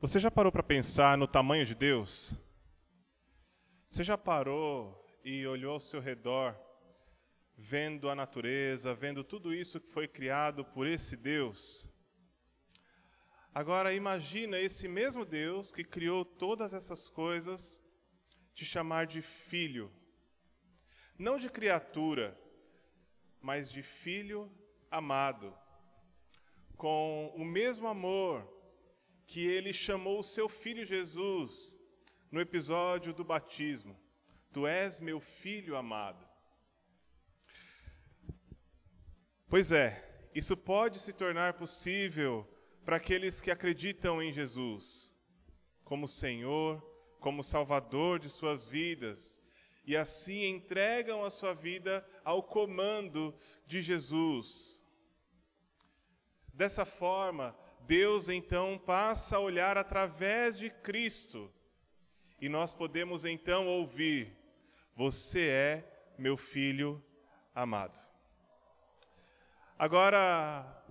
Você já parou para pensar no tamanho de Deus? Você já parou e olhou ao seu redor, vendo a natureza, vendo tudo isso que foi criado por esse Deus? Agora imagina esse mesmo Deus que criou todas essas coisas te chamar de filho. Não de criatura, mas de filho amado. Com o mesmo amor que ele chamou o seu filho Jesus no episódio do batismo: Tu és meu filho amado. Pois é, isso pode se tornar possível para aqueles que acreditam em Jesus como Senhor, como Salvador de suas vidas e assim entregam a sua vida ao comando de Jesus. Dessa forma, Deus então passa a olhar através de Cristo e nós podemos então ouvir: Você é meu filho amado. Agora,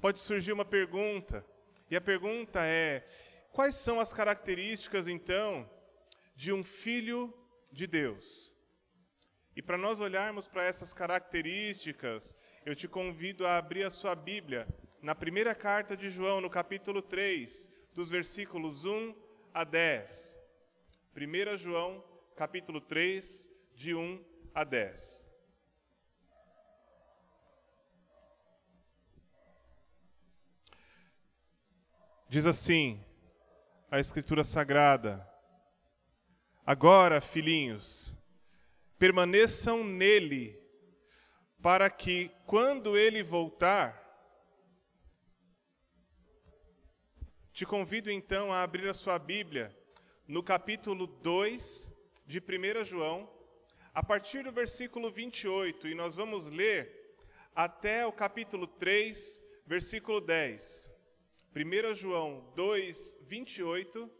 pode surgir uma pergunta, e a pergunta é: quais são as características então de um filho de Deus? E para nós olharmos para essas características, eu te convido a abrir a sua Bíblia na primeira carta de João, no capítulo 3, dos versículos 1 a 10. 1 João, capítulo 3, de 1 a 10. Diz assim a Escritura Sagrada: Agora, filhinhos, permaneçam nele, para que, quando ele voltar, Te convido então a abrir a sua Bíblia no capítulo 2 de 1 João, a partir do versículo 28, e nós vamos ler até o capítulo 3, versículo 10. 1 João 2, 28,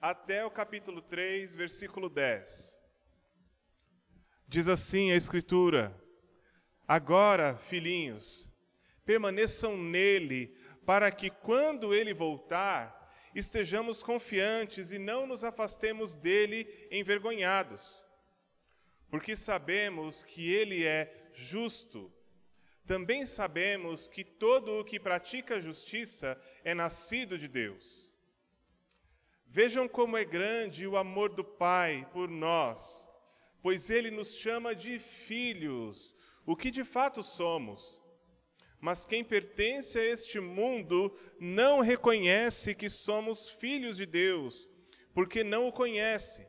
até o capítulo 3, versículo 10. Diz assim a Escritura: Agora, filhinhos, permaneçam nele para que quando ele voltar, estejamos confiantes e não nos afastemos dele envergonhados. Porque sabemos que ele é justo. Também sabemos que todo o que pratica justiça é nascido de Deus. Vejam como é grande o amor do Pai por nós, pois ele nos chama de filhos, o que de fato somos. Mas quem pertence a este mundo não reconhece que somos filhos de Deus, porque não o conhece.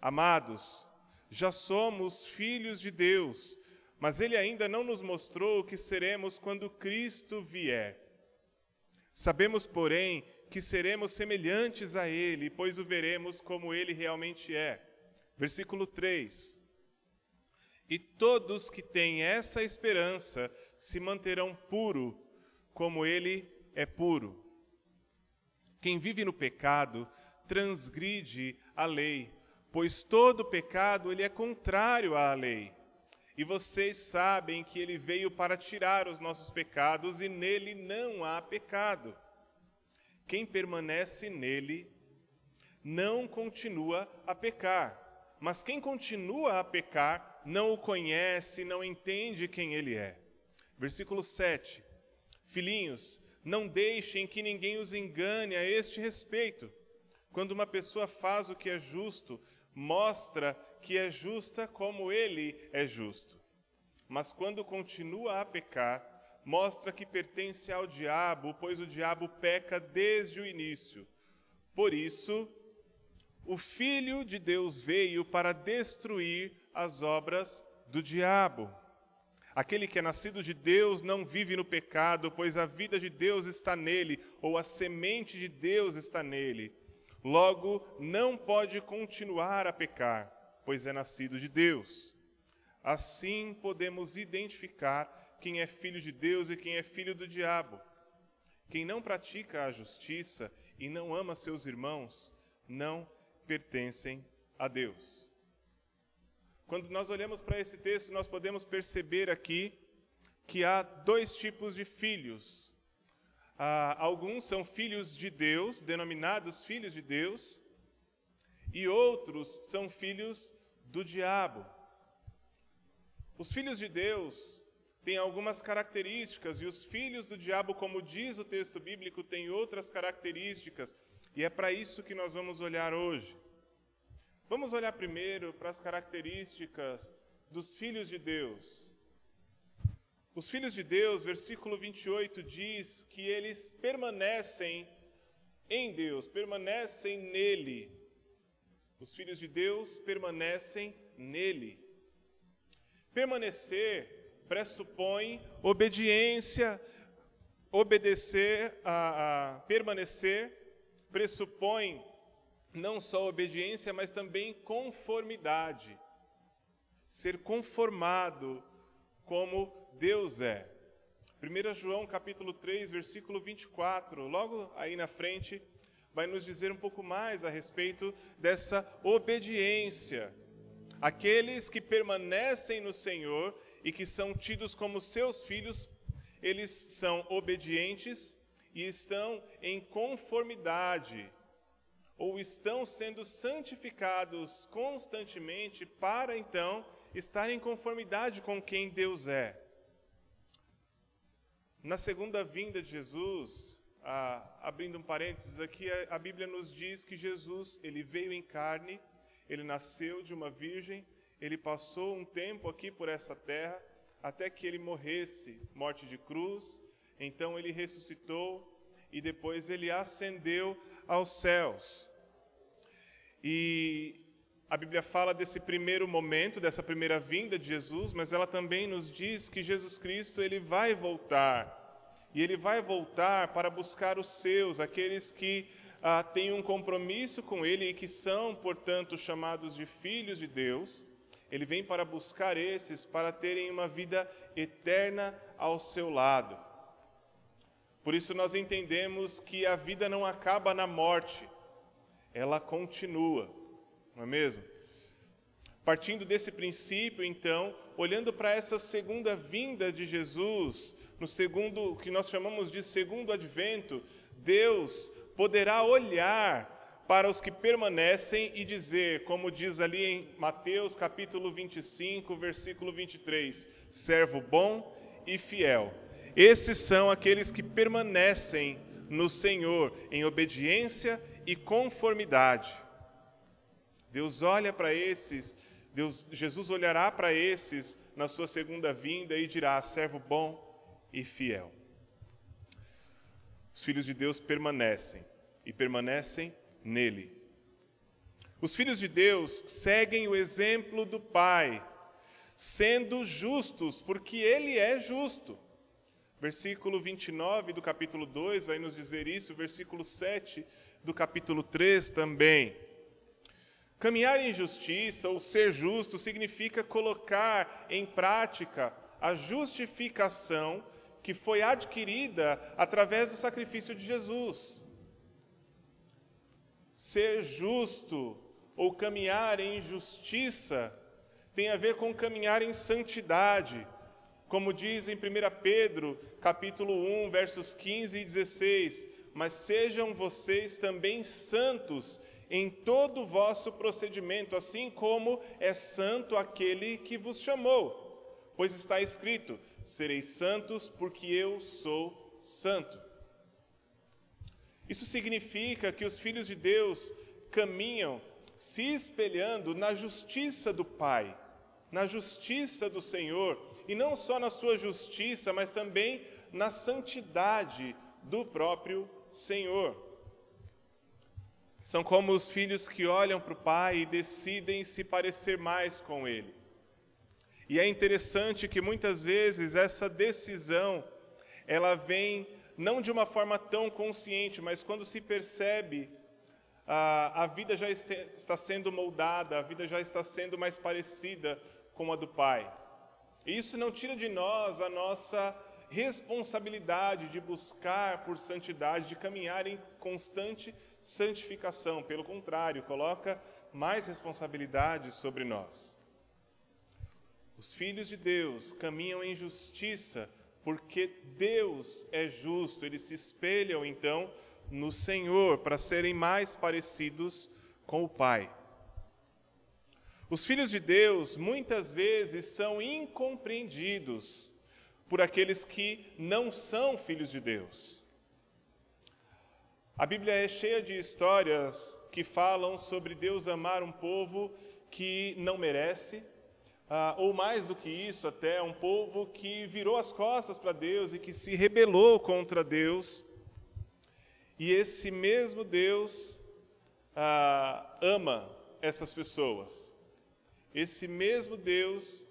Amados, já somos filhos de Deus, mas Ele ainda não nos mostrou o que seremos quando Cristo vier. Sabemos, porém, que seremos semelhantes a Ele, pois o veremos como Ele realmente é. Versículo 3. E todos que têm essa esperança se manterão puro, como ele é puro. Quem vive no pecado transgride a lei, pois todo pecado ele é contrário à lei. E vocês sabem que ele veio para tirar os nossos pecados e nele não há pecado. Quem permanece nele não continua a pecar, mas quem continua a pecar não o conhece, não entende quem ele é. Versículo 7. Filhinhos, não deixem que ninguém os engane a este respeito. Quando uma pessoa faz o que é justo, mostra que é justa como ele é justo. Mas quando continua a pecar, mostra que pertence ao diabo, pois o diabo peca desde o início. Por isso, o Filho de Deus veio para destruir as obras do diabo. Aquele que é nascido de Deus não vive no pecado, pois a vida de Deus está nele, ou a semente de Deus está nele. Logo, não pode continuar a pecar, pois é nascido de Deus. Assim podemos identificar quem é filho de Deus e quem é filho do diabo. Quem não pratica a justiça e não ama seus irmãos, não pertencem a Deus. Quando nós olhamos para esse texto, nós podemos perceber aqui que há dois tipos de filhos. Ah, alguns são filhos de Deus, denominados filhos de Deus, e outros são filhos do diabo. Os filhos de Deus têm algumas características, e os filhos do diabo, como diz o texto bíblico, têm outras características, e é para isso que nós vamos olhar hoje. Vamos olhar primeiro para as características dos filhos de Deus. Os filhos de Deus, versículo 28 diz que eles permanecem em Deus, permanecem nele. Os filhos de Deus permanecem nele. Permanecer pressupõe obediência, obedecer, a, a permanecer pressupõe não só obediência, mas também conformidade. Ser conformado como Deus é. 1 João capítulo 3, versículo 24, logo aí na frente, vai nos dizer um pouco mais a respeito dessa obediência. Aqueles que permanecem no Senhor e que são tidos como seus filhos, eles são obedientes e estão em conformidade, ou estão sendo santificados constantemente para então estar em conformidade com quem Deus é. Na segunda vinda de Jesus, ah, abrindo um parênteses aqui, a, a Bíblia nos diz que Jesus ele veio em carne, ele nasceu de uma virgem, ele passou um tempo aqui por essa terra, até que ele morresse, morte de cruz, então ele ressuscitou e depois ele ascendeu aos céus. E a Bíblia fala desse primeiro momento, dessa primeira vinda de Jesus, mas ela também nos diz que Jesus Cristo ele vai voltar. E ele vai voltar para buscar os seus, aqueles que ah, têm um compromisso com ele e que são, portanto, chamados de filhos de Deus. Ele vem para buscar esses para terem uma vida eterna ao seu lado. Por isso nós entendemos que a vida não acaba na morte, ela continua não é mesmo? Partindo desse princípio, então, olhando para essa segunda vinda de Jesus, no segundo, que nós chamamos de segundo advento, Deus poderá olhar para os que permanecem e dizer, como diz ali em Mateus capítulo 25, versículo 23, servo bom e fiel. Esses são aqueles que permanecem no Senhor em obediência e conformidade. Deus olha para esses, Deus, Jesus olhará para esses na sua segunda vinda e dirá: servo bom e fiel. Os filhos de Deus permanecem e permanecem nele. Os filhos de Deus seguem o exemplo do Pai, sendo justos, porque Ele é justo. Versículo 29 do capítulo 2 vai nos dizer isso, versículo 7 do capítulo 3 também. Caminhar em justiça ou ser justo significa colocar em prática a justificação que foi adquirida através do sacrifício de Jesus. Ser justo ou caminhar em justiça tem a ver com caminhar em santidade, como diz em 1 Pedro, capítulo 1, versos 15 e 16, mas sejam vocês também santos em todo o vosso procedimento, assim como é santo aquele que vos chamou. Pois está escrito: sereis santos, porque eu sou santo. Isso significa que os filhos de Deus caminham se espelhando na justiça do Pai, na justiça do Senhor, e não só na sua justiça, mas também na santidade do próprio Senhor. São como os filhos que olham para o pai e decidem se parecer mais com ele. E é interessante que muitas vezes essa decisão ela vem não de uma forma tão consciente, mas quando se percebe a, a vida já está sendo moldada, a vida já está sendo mais parecida com a do pai. E isso não tira de nós a nossa responsabilidade de buscar por santidade, de caminhar em constante santificação, pelo contrário, coloca mais responsabilidade sobre nós. Os filhos de Deus caminham em justiça porque Deus é justo, eles se espelham então no Senhor para serem mais parecidos com o Pai. Os filhos de Deus muitas vezes são incompreendidos por aqueles que não são filhos de Deus. A Bíblia é cheia de histórias que falam sobre Deus amar um povo que não merece, ah, ou mais do que isso, até um povo que virou as costas para Deus e que se rebelou contra Deus. E esse mesmo Deus ah, ama essas pessoas. Esse mesmo Deus,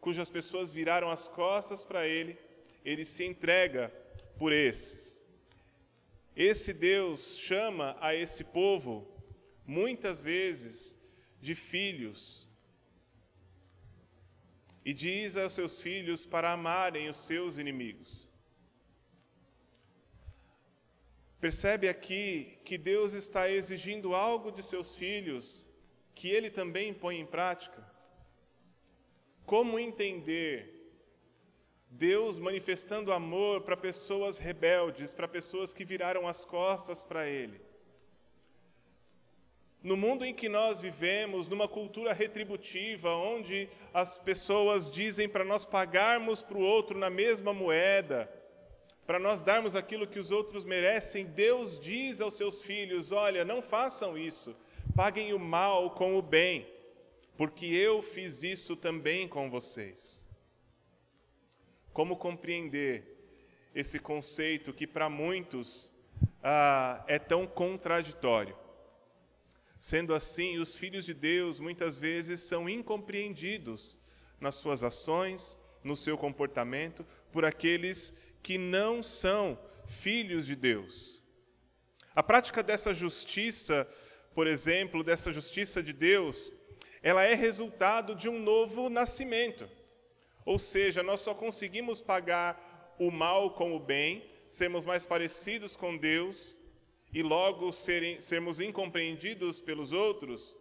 cujas pessoas viraram as costas para Ele, Ele se entrega por esses. Esse Deus chama a esse povo, muitas vezes, de filhos, e diz aos seus filhos para amarem os seus inimigos. Percebe aqui que Deus está exigindo algo de seus filhos que ele também põe em prática? Como entender Deus manifestando amor para pessoas rebeldes, para pessoas que viraram as costas para Ele? No mundo em que nós vivemos, numa cultura retributiva, onde as pessoas dizem para nós pagarmos para o outro na mesma moeda, para nós darmos aquilo que os outros merecem, Deus diz aos seus filhos: olha, não façam isso. Paguem o mal com o bem, porque eu fiz isso também com vocês. Como compreender esse conceito que para muitos ah, é tão contraditório? Sendo assim, os filhos de Deus muitas vezes são incompreendidos nas suas ações, no seu comportamento, por aqueles que não são filhos de Deus. A prática dessa justiça por exemplo, dessa justiça de Deus, ela é resultado de um novo nascimento. Ou seja, nós só conseguimos pagar o mal com o bem, sermos mais parecidos com Deus e logo serem, sermos incompreendidos pelos outros,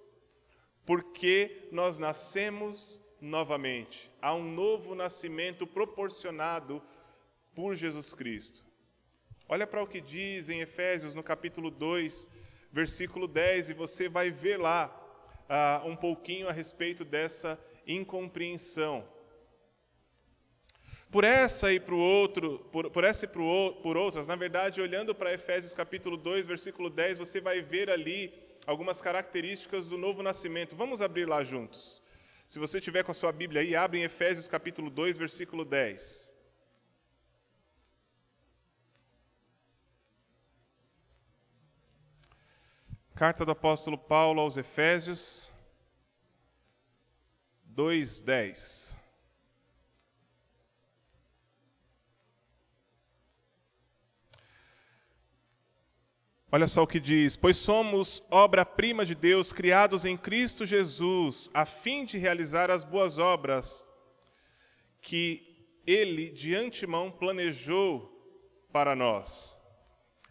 porque nós nascemos novamente. Há um novo nascimento proporcionado por Jesus Cristo. Olha para o que diz em Efésios, no capítulo 2, versículo 10, e você vai ver lá uh, um pouquinho a respeito dessa incompreensão. Por essa e por outro, por, por essa e por, por outras, na verdade, olhando para Efésios capítulo 2, versículo 10, você vai ver ali algumas características do novo nascimento. Vamos abrir lá juntos. Se você tiver com a sua Bíblia aí, abre em Efésios capítulo 2, versículo 10. Carta do apóstolo Paulo aos Efésios 2:10. Olha só o que diz: Pois somos obra-prima de Deus, criados em Cristo Jesus, a fim de realizar as boas obras que Ele de antemão planejou para nós.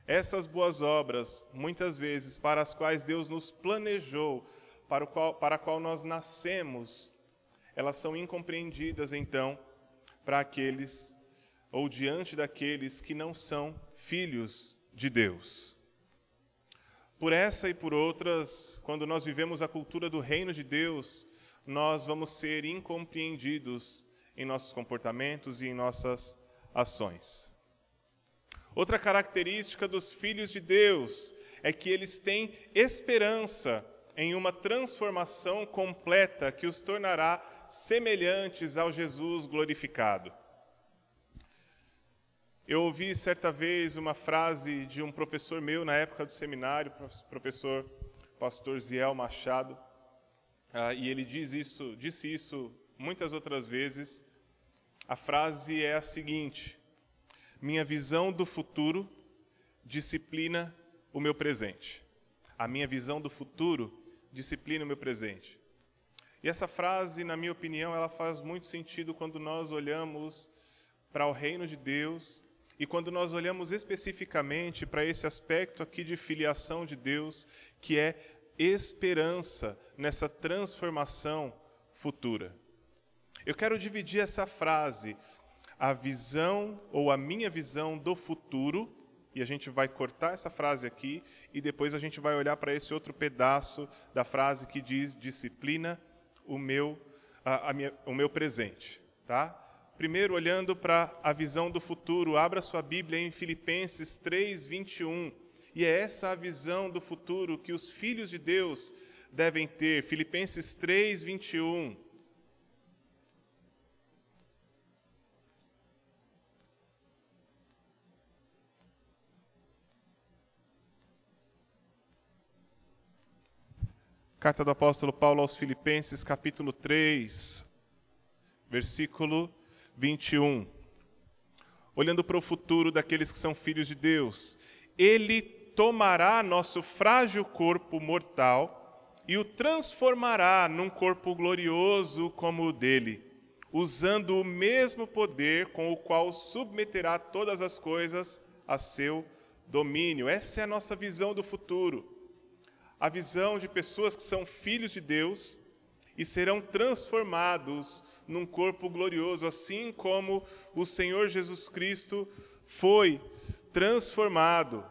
Essas boas obras, muitas vezes, para as quais Deus nos planejou, para, o qual, para a qual nós nascemos, elas são incompreendidas, então, para aqueles, ou diante daqueles que não são filhos de Deus. Por essa e por outras, quando nós vivemos a cultura do reino de Deus, nós vamos ser incompreendidos em nossos comportamentos e em nossas ações. Outra característica dos filhos de Deus é que eles têm esperança em uma transformação completa que os tornará semelhantes ao Jesus glorificado. Eu ouvi certa vez uma frase de um professor meu na época do seminário, professor pastor Ziel Machado, uh, e ele diz isso, disse isso muitas outras vezes. A frase é a seguinte: minha visão do futuro disciplina o meu presente. A minha visão do futuro disciplina o meu presente. E essa frase, na minha opinião, ela faz muito sentido quando nós olhamos para o reino de Deus e quando nós olhamos especificamente para esse aspecto aqui de filiação de Deus, que é esperança nessa transformação futura. Eu quero dividir essa frase a visão ou a minha visão do futuro, e a gente vai cortar essa frase aqui e depois a gente vai olhar para esse outro pedaço da frase que diz disciplina o meu a, a minha, o meu presente, tá? Primeiro olhando para a visão do futuro, abra sua Bíblia em Filipenses 3:21. E é essa a visão do futuro que os filhos de Deus devem ter. Filipenses 3:21. Carta do apóstolo Paulo aos Filipenses, capítulo 3, versículo 21. Olhando para o futuro daqueles que são filhos de Deus, ele tomará nosso frágil corpo mortal e o transformará num corpo glorioso como o dele, usando o mesmo poder com o qual submeterá todas as coisas a seu domínio. Essa é a nossa visão do futuro a visão de pessoas que são filhos de Deus e serão transformados num corpo glorioso, assim como o Senhor Jesus Cristo foi transformado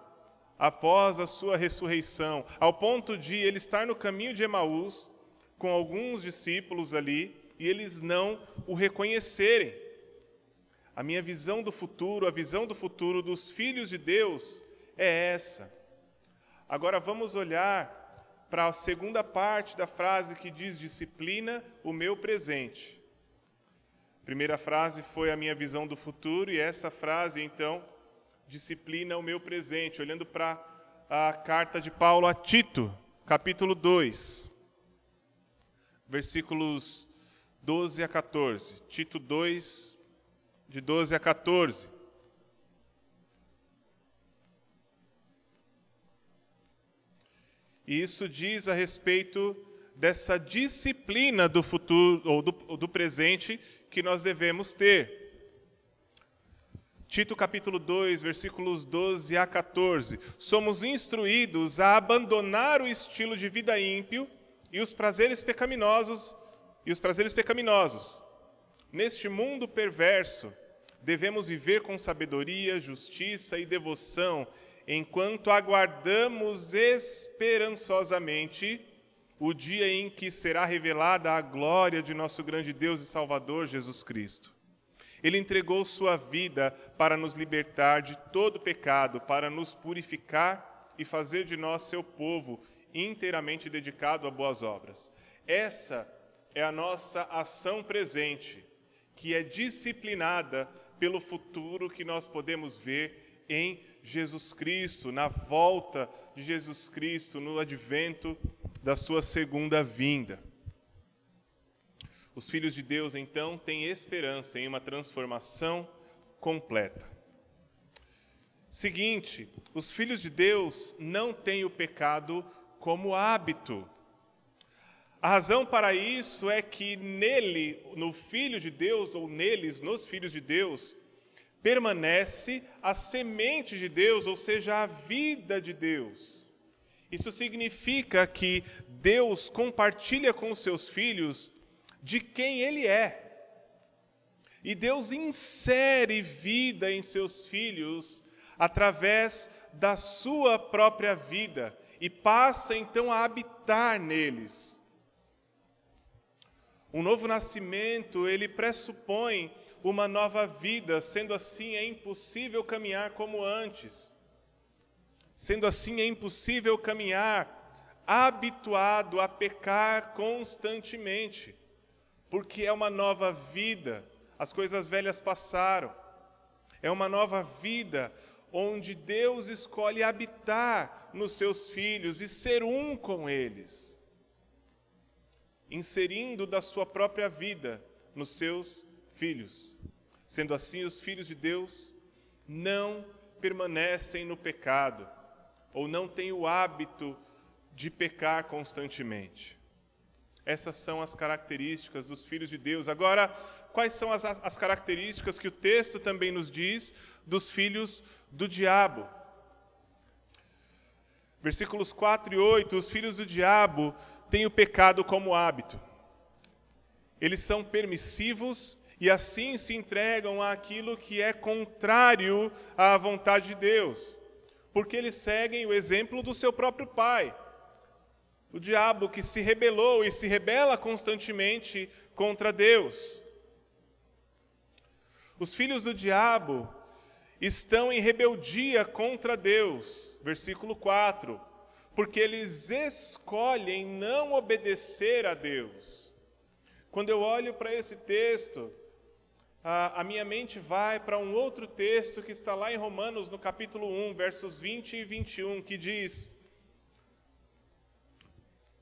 após a sua ressurreição, ao ponto de ele estar no caminho de Emaús com alguns discípulos ali e eles não o reconhecerem. A minha visão do futuro, a visão do futuro dos filhos de Deus é essa. Agora vamos olhar para a segunda parte da frase que diz disciplina o meu presente. A primeira frase foi a minha visão do futuro e essa frase então disciplina o meu presente, olhando para a carta de Paulo a Tito, capítulo 2, versículos 12 a 14. Tito 2 de 12 a 14. E isso diz a respeito dessa disciplina do futuro ou do, do presente que nós devemos ter. Tito capítulo 2, versículos 12 a 14. Somos instruídos a abandonar o estilo de vida ímpio e os prazeres pecaminosos e os prazeres pecaminosos. Neste mundo perverso, devemos viver com sabedoria, justiça e devoção enquanto aguardamos esperançosamente o dia em que será revelada a glória de nosso grande Deus e Salvador Jesus Cristo. Ele entregou sua vida para nos libertar de todo pecado, para nos purificar e fazer de nós seu povo inteiramente dedicado a boas obras. Essa é a nossa ação presente, que é disciplinada pelo futuro que nós podemos ver em Jesus Cristo, na volta de Jesus Cristo, no advento da sua segunda vinda. Os filhos de Deus, então, têm esperança em uma transformação completa. Seguinte, os filhos de Deus não têm o pecado como hábito. A razão para isso é que nele, no Filho de Deus, ou neles, nos filhos de Deus, permanece a semente de Deus, ou seja, a vida de Deus. Isso significa que Deus compartilha com os seus filhos de quem Ele é. E Deus insere vida em seus filhos através da sua própria vida e passa então a habitar neles. Um novo nascimento, ele pressupõe uma nova vida, sendo assim é impossível caminhar como antes. Sendo assim é impossível caminhar habituado a pecar constantemente, porque é uma nova vida, as coisas velhas passaram. É uma nova vida onde Deus escolhe habitar nos seus filhos e ser um com eles, inserindo da sua própria vida nos seus filhos. Sendo assim, os filhos de Deus não permanecem no pecado, ou não têm o hábito de pecar constantemente. Essas são as características dos filhos de Deus. Agora, quais são as, as características que o texto também nos diz dos filhos do diabo? Versículos 4 e 8: os filhos do diabo têm o pecado como hábito. Eles são permissivos e assim se entregam àquilo que é contrário à vontade de Deus, porque eles seguem o exemplo do seu próprio pai. O diabo que se rebelou e se rebela constantemente contra Deus. Os filhos do diabo estão em rebeldia contra Deus. Versículo 4. Porque eles escolhem não obedecer a Deus. Quando eu olho para esse texto, a, minha mente vai para um outro texto que está lá em Romanos, no capítulo 1, versos 20 e 21, que diz: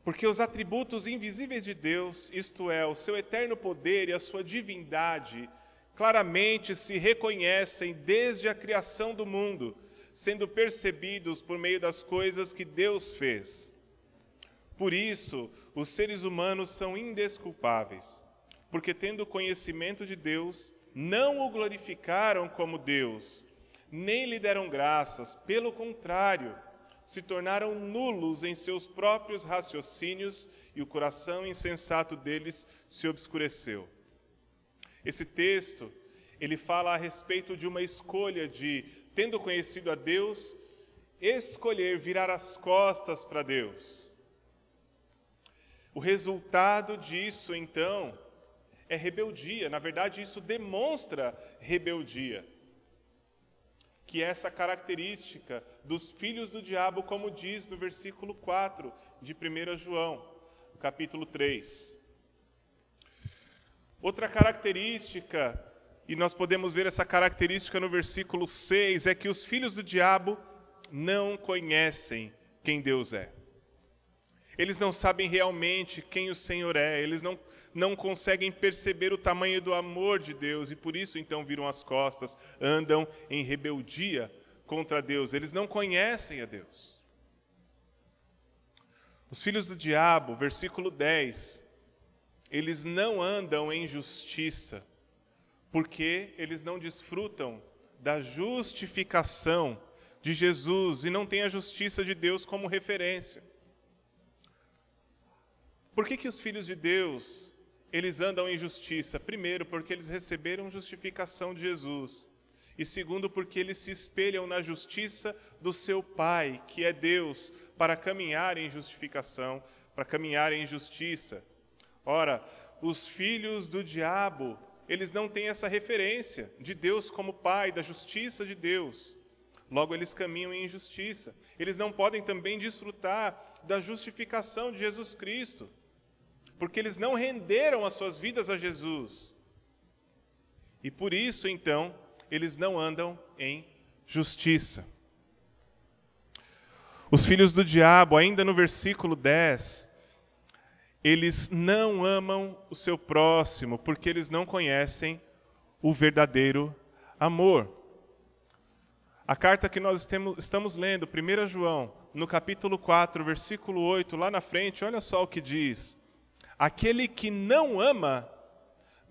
Porque os atributos invisíveis de Deus, isto é, o seu eterno poder e a sua divindade, claramente se reconhecem desde a criação do mundo, sendo percebidos por meio das coisas que Deus fez. Por isso, os seres humanos são indesculpáveis, porque, tendo conhecimento de Deus, não o glorificaram como Deus, nem lhe deram graças, pelo contrário, se tornaram nulos em seus próprios raciocínios e o coração insensato deles se obscureceu. Esse texto, ele fala a respeito de uma escolha de, tendo conhecido a Deus, escolher virar as costas para Deus. O resultado disso, então, é rebeldia. Na verdade, isso demonstra rebeldia. Que é essa característica dos filhos do diabo, como diz no versículo 4 de 1 João, capítulo 3. Outra característica, e nós podemos ver essa característica no versículo 6, é que os filhos do diabo não conhecem quem Deus é. Eles não sabem realmente quem o Senhor é, eles não, não conseguem perceber o tamanho do amor de Deus e por isso então viram as costas, andam em rebeldia contra Deus, eles não conhecem a Deus. Os filhos do diabo, versículo 10, eles não andam em justiça, porque eles não desfrutam da justificação de Jesus e não têm a justiça de Deus como referência. Por que, que os filhos de Deus eles andam em justiça? Primeiro, porque eles receberam justificação de Jesus. E segundo, porque eles se espelham na justiça do seu Pai, que é Deus, para caminhar em justificação, para caminhar em justiça. Ora, os filhos do diabo, eles não têm essa referência de Deus como Pai, da justiça de Deus. Logo, eles caminham em injustiça. Eles não podem também desfrutar da justificação de Jesus Cristo, porque eles não renderam as suas vidas a Jesus. E por isso, então, eles não andam em justiça. Os filhos do diabo, ainda no versículo 10, eles não amam o seu próximo porque eles não conhecem o verdadeiro amor. A carta que nós estamos lendo, 1 João, no capítulo 4, versículo 8, lá na frente, olha só o que diz: Aquele que não ama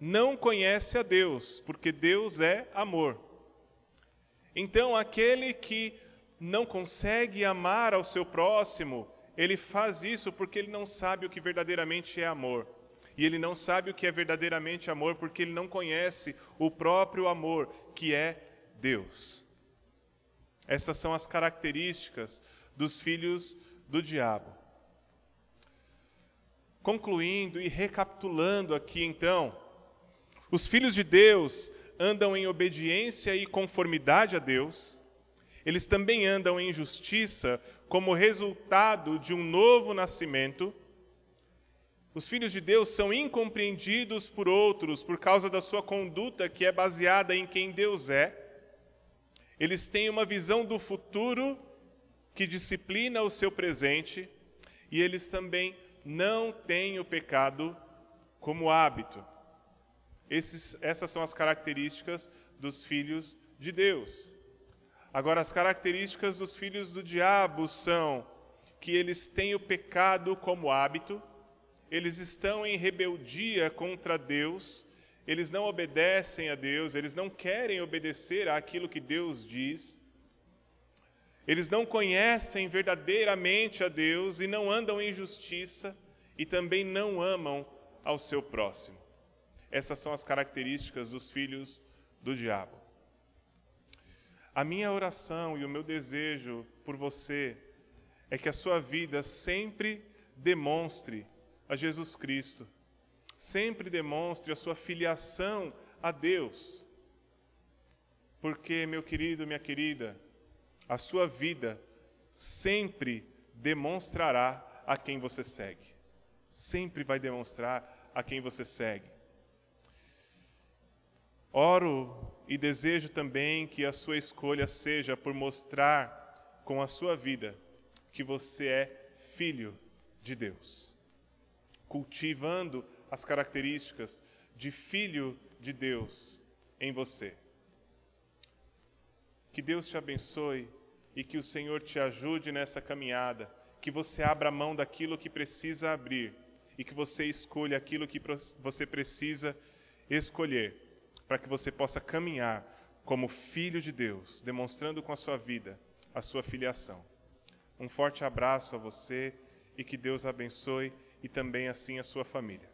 não conhece a Deus, porque Deus é amor. Então, aquele que não consegue amar ao seu próximo, ele faz isso porque ele não sabe o que verdadeiramente é amor. E ele não sabe o que é verdadeiramente amor porque ele não conhece o próprio amor, que é Deus. Essas são as características dos filhos do diabo. Concluindo e recapitulando aqui então, os filhos de Deus andam em obediência e conformidade a Deus, eles também andam em justiça como resultado de um novo nascimento. Os filhos de Deus são incompreendidos por outros por causa da sua conduta que é baseada em quem Deus é. Eles têm uma visão do futuro que disciplina o seu presente e eles também não têm o pecado como hábito. Esses, essas são as características dos filhos de Deus. Agora, as características dos filhos do diabo são que eles têm o pecado como hábito, eles estão em rebeldia contra Deus, eles não obedecem a Deus, eles não querem obedecer àquilo que Deus diz, eles não conhecem verdadeiramente a Deus e não andam em justiça e também não amam ao seu próximo. Essas são as características dos filhos do diabo. A minha oração e o meu desejo por você é que a sua vida sempre demonstre a Jesus Cristo, sempre demonstre a sua filiação a Deus. Porque, meu querido, minha querida, a sua vida sempre demonstrará a quem você segue. Sempre vai demonstrar a quem você segue. Oro e desejo também que a sua escolha seja por mostrar com a sua vida que você é filho de Deus, cultivando as características de filho de Deus em você. Que Deus te abençoe e que o Senhor te ajude nessa caminhada, que você abra mão daquilo que precisa abrir e que você escolha aquilo que você precisa escolher, para que você possa caminhar como filho de Deus, demonstrando com a sua vida a sua filiação. Um forte abraço a você e que Deus abençoe e também assim a sua família.